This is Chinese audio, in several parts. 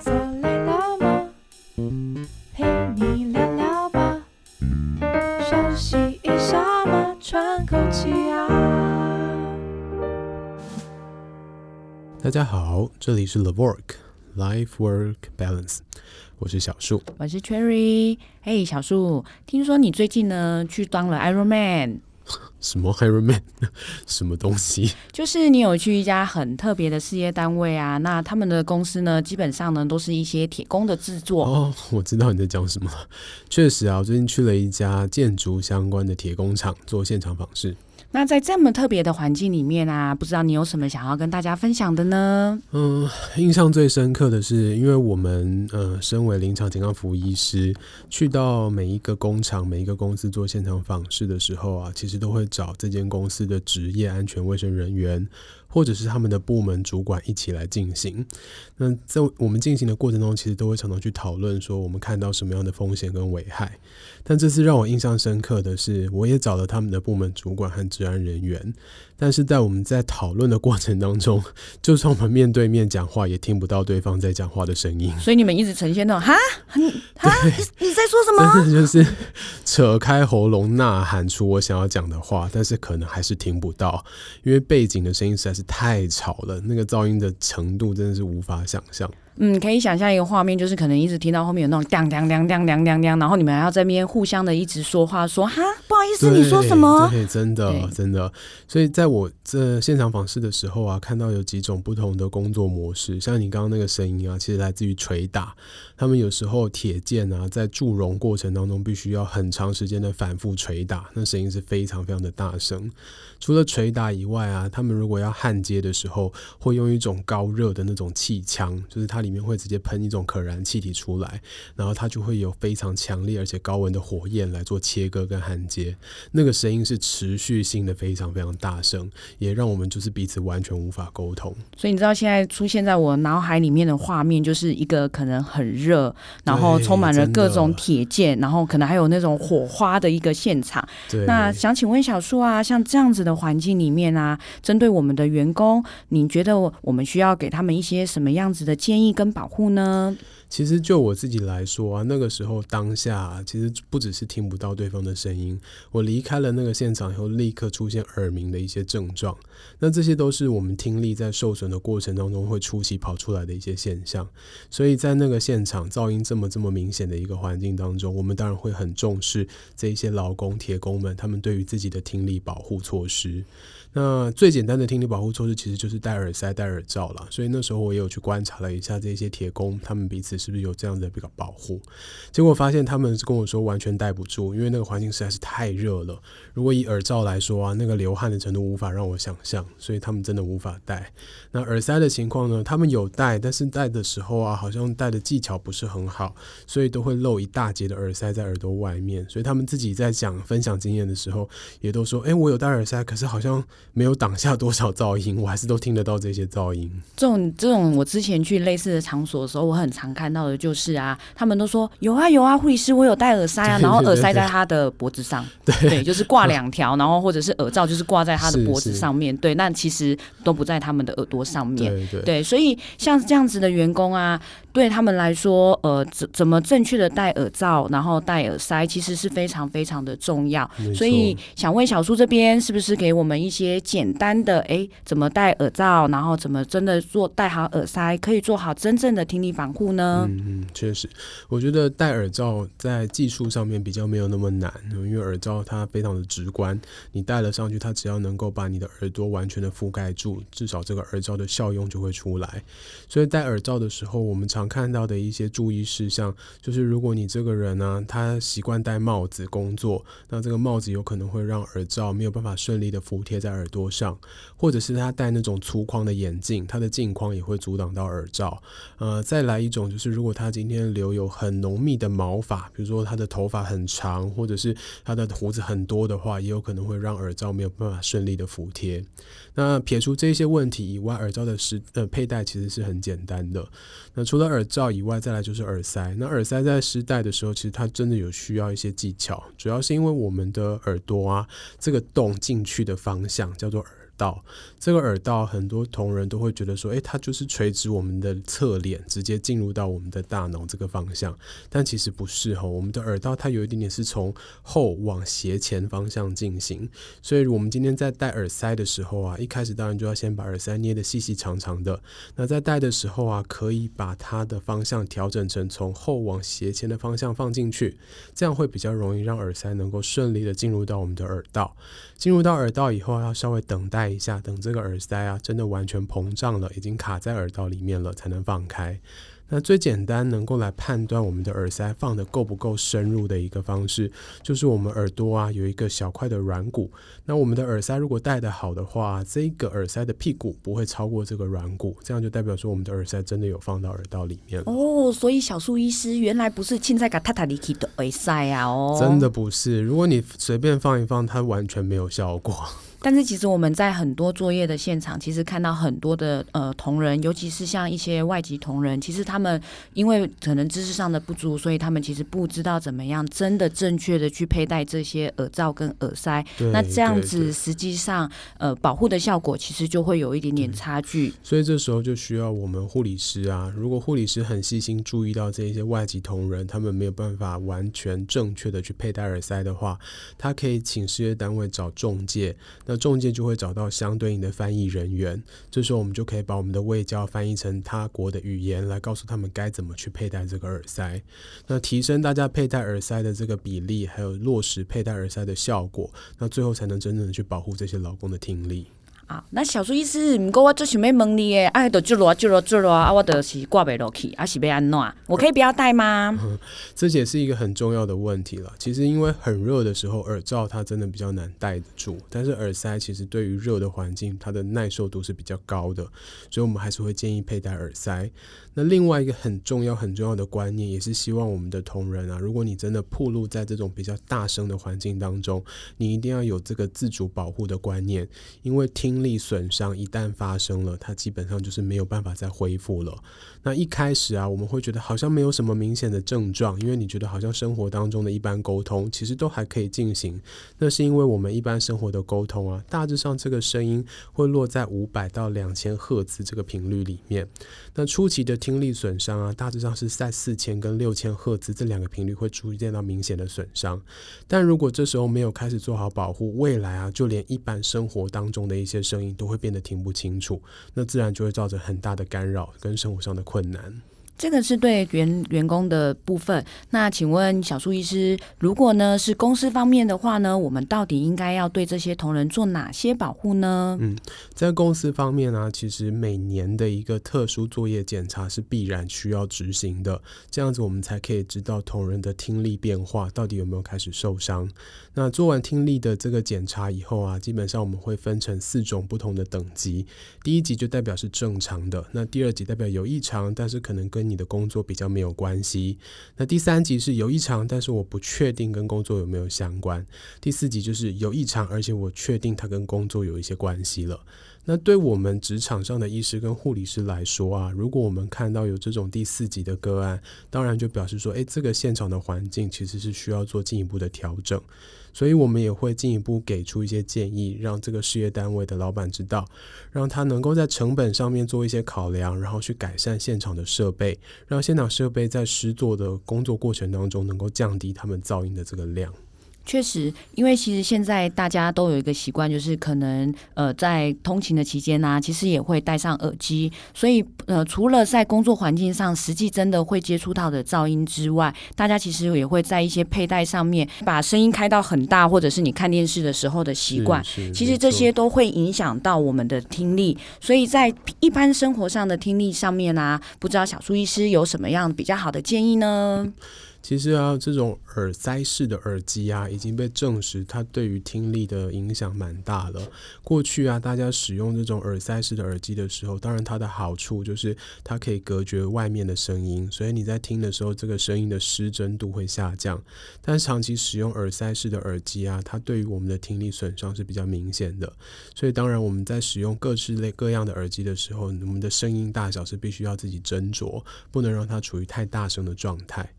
坐累了吗？陪你聊聊吧，休息一下嘛，喘口气啊。大家好，这里是 LIVORK Life Work Balance，我是小树，我是 Cherry。嘿，小树，听说你最近呢去当了 Iron Man。什么 Iron Man？什么东西？就是你有去一家很特别的事业单位啊，那他们的公司呢，基本上呢都是一些铁工的制作。哦，我知道你在讲什么。确实啊，我最近去了一家建筑相关的铁工厂做现场访视。那在这么特别的环境里面啊，不知道你有什么想要跟大家分享的呢？嗯，印象最深刻的是，因为我们呃，身为临场健康服务医师，去到每一个工厂、每一个公司做现场访视的时候啊，其实都会找这间公司的职业安全卫生人员，或者是他们的部门主管一起来进行。那在我们进行的过程中，其实都会常常去讨论说，我们看到什么样的风险跟危害。但这次让我印象深刻的是，我也找了他们的部门主管和治安人员，但是在我们在讨论的过程当中，就算我们面对面讲话，也听不到对方在讲话的声音。所以你们一直呈现那种哈，哈，你你在说什么？真的就是扯开喉咙呐喊出我想要讲的话，但是可能还是听不到，因为背景的声音实在是太吵了，那个噪音的程度真的是无法想象。嗯，可以想象一个画面，就是可能一直听到后面有那种当当当当当当当，然后你们还要在那边互相的一直说话，说哈，不好意思，你说什么？对，真的真的。所以在我这现场访视的时候啊，看到有几种不同的工作模式，像你刚刚那个声音啊，其实来自于捶打。他们有时候铁件啊，在铸熔过程当中，必须要很长时间的反复捶打，那声音是非常非常的大声。除了捶打以外啊，他们如果要焊接的时候，会用一种高热的那种气枪，就是它里面会直接喷一种可燃气体出来，然后它就会有非常强烈而且高温的火焰来做切割跟焊接，那个声音是持续性的非常非常大声，也让我们就是彼此完全无法沟通。所以你知道现在出现在我脑海里面的画面，就是一个可能很热，然后充满了各种铁件，然后可能还有那种火花的一个现场。对，那想请问小树啊，像这样子的。环境里面啊，针对我们的员工，你觉得我们需要给他们一些什么样子的建议跟保护呢？其实就我自己来说啊，那个时候当下，其实不只是听不到对方的声音，我离开了那个现场以后，立刻出现耳鸣的一些症状。那这些都是我们听力在受损的过程当中会初期跑出来的一些现象。所以在那个现场噪音这么这么明显的一个环境当中，我们当然会很重视这一些劳工铁工们他们对于自己的听力保护措施。那最简单的听力保护措施其实就是戴耳塞、戴耳罩了。所以那时候我也有去观察了一下这些铁工，他们彼此是不是有这样的一个保护。结果发现他们是跟我说完全戴不住，因为那个环境实在是太热了。如果以耳罩来说啊，那个流汗的程度无法让我想象，所以他们真的无法戴。那耳塞的情况呢？他们有戴，但是戴的时候啊，好像戴的技巧不是很好，所以都会露一大截的耳塞在耳朵外面。所以他们自己在讲分享经验的时候，也都说：“哎，我有戴耳塞，可是好像。”没有挡下多少噪音，我还是都听得到这些噪音。这种这种，我之前去类似的场所的时候，我很常看到的就是啊，他们都说有啊有啊，护理师我有戴耳塞啊，然后耳塞在他的脖子上，对，就是挂两条，然后或者是耳罩就是挂在他的 脖子上面，对，那其实都不在他们的耳朵上面，对对，对，所以像这样子的员工啊。对他们来说，呃，怎怎么正确的戴耳罩，然后戴耳塞，其实是非常非常的重要。所以想问小苏这边，是不是给我们一些也简单的，哎，怎么戴耳罩，然后怎么真的做戴好耳塞，可以做好真正的听力防护呢？嗯，确实，我觉得戴耳罩在技术上面比较没有那么难，因为耳罩它非常的直观，你戴了上去，它只要能够把你的耳朵完全的覆盖住，至少这个耳罩的效用就会出来。所以戴耳罩的时候，我们常看到的一些注意事项，就是如果你这个人呢、他习惯戴帽子工作，那这个帽子有可能会让耳罩没有办法顺利的服贴在耳耳朵上，或者是他戴那种粗框的眼镜，他的镜框也会阻挡到耳罩。呃，再来一种就是，如果他今天留有很浓密的毛发，比如说他的头发很长，或者是他的胡子很多的话，也有可能会让耳罩没有办法顺利的服帖。那撇除这些问题以外，耳罩的实呃佩戴其实是很简单的。那除了耳罩以外，再来就是耳塞。那耳塞在试戴的时候，其实它真的有需要一些技巧，主要是因为我们的耳朵啊，这个洞进去的方向叫做耳道。这个耳道，很多同仁都会觉得说，诶，它就是垂直我们的侧脸，直接进入到我们的大脑这个方向。但其实不是哈，我们的耳道它有一点点是从后往斜前方向进行。所以，我们今天在戴耳塞的时候啊，一开始当然就要先把耳塞捏得细细长长的。那在戴的时候啊，可以把它的方向调整成从后往斜前的方向放进去，这样会比较容易让耳塞能够顺利的进入到我们的耳道。进入到耳道以后，要稍微等待一下，等这个耳塞啊真的完全膨胀了，已经卡在耳道里面了，才能放开。那最简单能够来判断我们的耳塞放的够不够深入的一个方式，就是我们耳朵啊有一个小块的软骨。那我们的耳塞如果戴得好的话，这个耳塞的屁股不会超过这个软骨，这样就代表说我们的耳塞真的有放到耳道里面了。哦，所以小树医师原来不是现在给塔塔里奇的耳塞啊，哦，真的不是。如果你随便放一放，它完全没有效果。但是其实我们在很多作业的现场，其实看到很多的呃同仁，尤其是像一些外籍同仁，其实他们因为可能知识上的不足，所以他们其实不知道怎么样真的正确的去佩戴这些耳罩跟耳塞。那这样子实际上呃保护的效果其实就会有一点点差距。所以这时候就需要我们护理师啊，如果护理师很细心注意到这一些外籍同仁，他们没有办法完全正确的去佩戴耳塞的话，他可以请事业单位找中介。那中介就会找到相对应的翻译人员，这时候我们就可以把我们的外教翻译成他国的语言，来告诉他们该怎么去佩戴这个耳塞。那提升大家佩戴耳塞的这个比例，还有落实佩戴耳塞的效果，那最后才能真正的去保护这些劳工的听力。啊，那小苏医师，不过我最想要问你诶，哎，都坠落坠落坠落啊，我都是挂不落去，啊是要安怎？我可以不要戴吗？嗯，这也是一个很重要的问题了。其实因为很热的时候，耳罩它真的比较难戴得住，但是耳塞其实对于热的环境，它的耐受度是比较高的，所以我们还是会建议佩戴耳塞。那另外一个很重要很重要的观念，也是希望我们的同仁啊，如果你真的暴露在这种比较大声的环境当中，你一定要有这个自主保护的观念，因为听力损伤一旦发生了，它基本上就是没有办法再恢复了。那一开始啊，我们会觉得好像没有什么明显的症状，因为你觉得好像生活当中的一般沟通其实都还可以进行。那是因为我们一般生活的沟通啊，大致上这个声音会落在五百到两千赫兹这个频率里面。那初期的听力损伤啊，大致上是在四千跟六千赫兹这两个频率会出现到明显的损伤。但如果这时候没有开始做好保护，未来啊，就连一般生活当中的一些声音都会变得听不清楚，那自然就会造成很大的干扰跟生活上的困难。这个是对员员工的部分。那请问小苏医师，如果呢是公司方面的话呢，我们到底应该要对这些同仁做哪些保护呢？嗯，在公司方面呢、其实每年的一个特殊作业检查是必然需要执行的，这样子我们才可以知道同仁的听力变化到底有没有开始受伤。那做完听力的这个检查以后啊，基本上我们会分成四种不同的等级，第一级就代表是正常的，那第二级代表有异常，但是可能跟你的工作比较没有关系。那第三级是有异常，但是我不确定跟工作有没有相关。第四级就是有异常，而且我确定它跟工作有一些关系了。那对我们职场上的医师跟护理师来说啊，如果我们看到有这种第四级的个案，当然就表示说，诶，这个现场的环境其实是需要做进一步的调整。所以我们也会进一步给出一些建议，让这个事业单位的老板知道，让他能够在成本上面做一些考量，然后去改善现场的设备，让现场设备在施作的工作过程当中能够降低他们噪音的这个量。确实，因为其实现在大家都有一个习惯，就是可能呃在通勤的期间呢、啊，其实也会戴上耳机。所以呃，除了在工作环境上实际真的会接触到的噪音之外，大家其实也会在一些佩戴上面把声音开到很大，或者是你看电视的时候的习惯，其实这些都会影响到我们的听力。所以在一般生活上的听力上面啊，不知道小苏医师有什么样比较好的建议呢？其实啊，这种耳塞式的耳机啊，已经被证实它对于听力的影响蛮大了。过去啊，大家使用这种耳塞式的耳机的时候，当然它的好处就是它可以隔绝外面的声音，所以你在听的时候，这个声音的失真度会下降。但长期使用耳塞式的耳机啊，它对于我们的听力损伤是比较明显的。所以当然我们在使用各式类各样的耳机的时候，我们的声音大小是必须要自己斟酌，不能让它处于太大声的状态。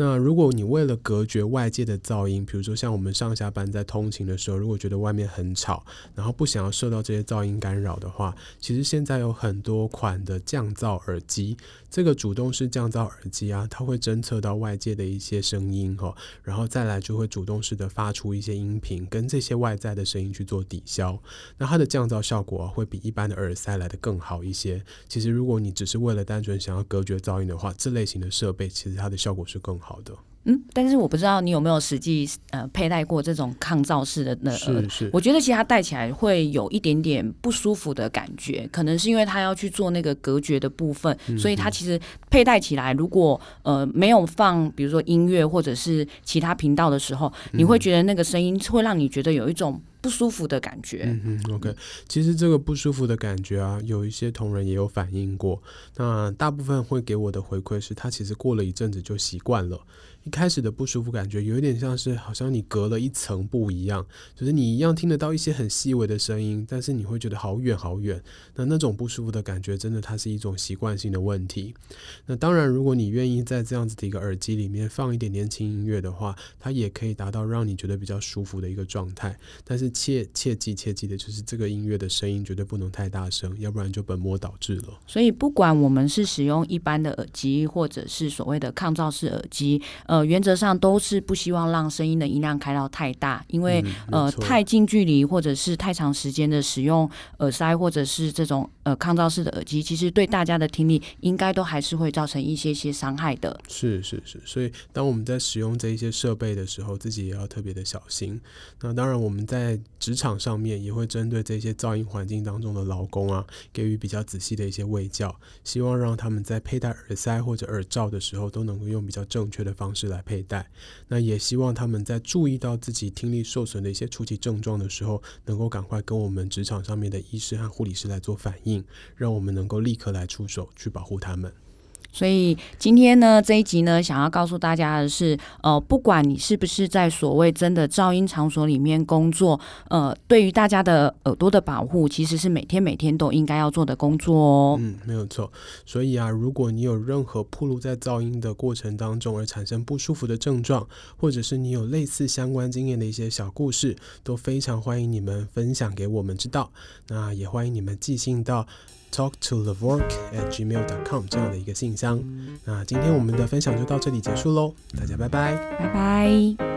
那如果你为了隔绝外界的噪音，比如说像我们上下班在通勤的时候，如果觉得外面很吵，然后不想要受到这些噪音干扰的话，其实现在有很多款的降噪耳机。这个主动式降噪耳机啊，它会侦测到外界的一些声音哈，然后再来就会主动式的发出一些音频，跟这些外在的声音去做抵消。那它的降噪效果，会比一般的耳塞来的更好一些。其实如果你只是为了单纯想要隔绝噪音的话，这类型的设备其实它的效果是更好的。嗯，但是我不知道你有没有实际呃佩戴过这种抗噪式的那呃，是是，我觉得其实它戴起来会有一点点不舒服的感觉，可能是因为它要去做那个隔绝的部分，嗯、所以它其实佩戴起来如果呃没有放比如说音乐或者是其他频道的时候，你会觉得那个声音会让你觉得有一种。不舒服的感觉。嗯嗯，OK。其实这个不舒服的感觉啊，有一些同仁也有反映过。那大部分会给我的回馈是，他其实过了一阵子就习惯了。一开始的不舒服感觉有一点像是好像你隔了一层布一样，就是你一样听得到一些很细微的声音，但是你会觉得好远好远。那那种不舒服的感觉，真的它是一种习惯性的问题。那当然，如果你愿意在这样子的一个耳机里面放一点点轻音乐的话，它也可以达到让你觉得比较舒服的一个状态。但是切切记切记的就是这个音乐的声音绝对不能太大声，要不然就本末倒置了。所以不管我们是使用一般的耳机，或者是所谓的抗噪式耳机，呃。呃，原则上都是不希望让声音的音量开到太大，因为、嗯、呃太近距离或者是太长时间的使用耳塞或者是这种呃抗噪式的耳机，其实对大家的听力应该都还是会造成一些些伤害的。是是是，所以当我们在使用这一些设备的时候，自己也要特别的小心。那当然，我们在职场上面也会针对这些噪音环境当中的劳工啊，给予比较仔细的一些卫教，希望让他们在佩戴耳塞或者耳罩的时候，都能够用比较正确的方式来佩戴，那也希望他们在注意到自己听力受损的一些初期症状的时候，能够赶快跟我们职场上面的医师和护理师来做反应，让我们能够立刻来出手去保护他们。所以今天呢，这一集呢，想要告诉大家的是，呃，不管你是不是在所谓真的噪音场所里面工作，呃，对于大家的耳朵的保护，其实是每天每天都应该要做的工作哦。嗯，没有错。所以啊，如果你有任何暴露在噪音的过程当中而产生不舒服的症状，或者是你有类似相关经验的一些小故事，都非常欢迎你们分享给我们知道。那也欢迎你们寄信到。talk to levork at gmail dot com 这样的一个信箱。那今天我们的分享就到这里结束喽大家拜拜。拜拜。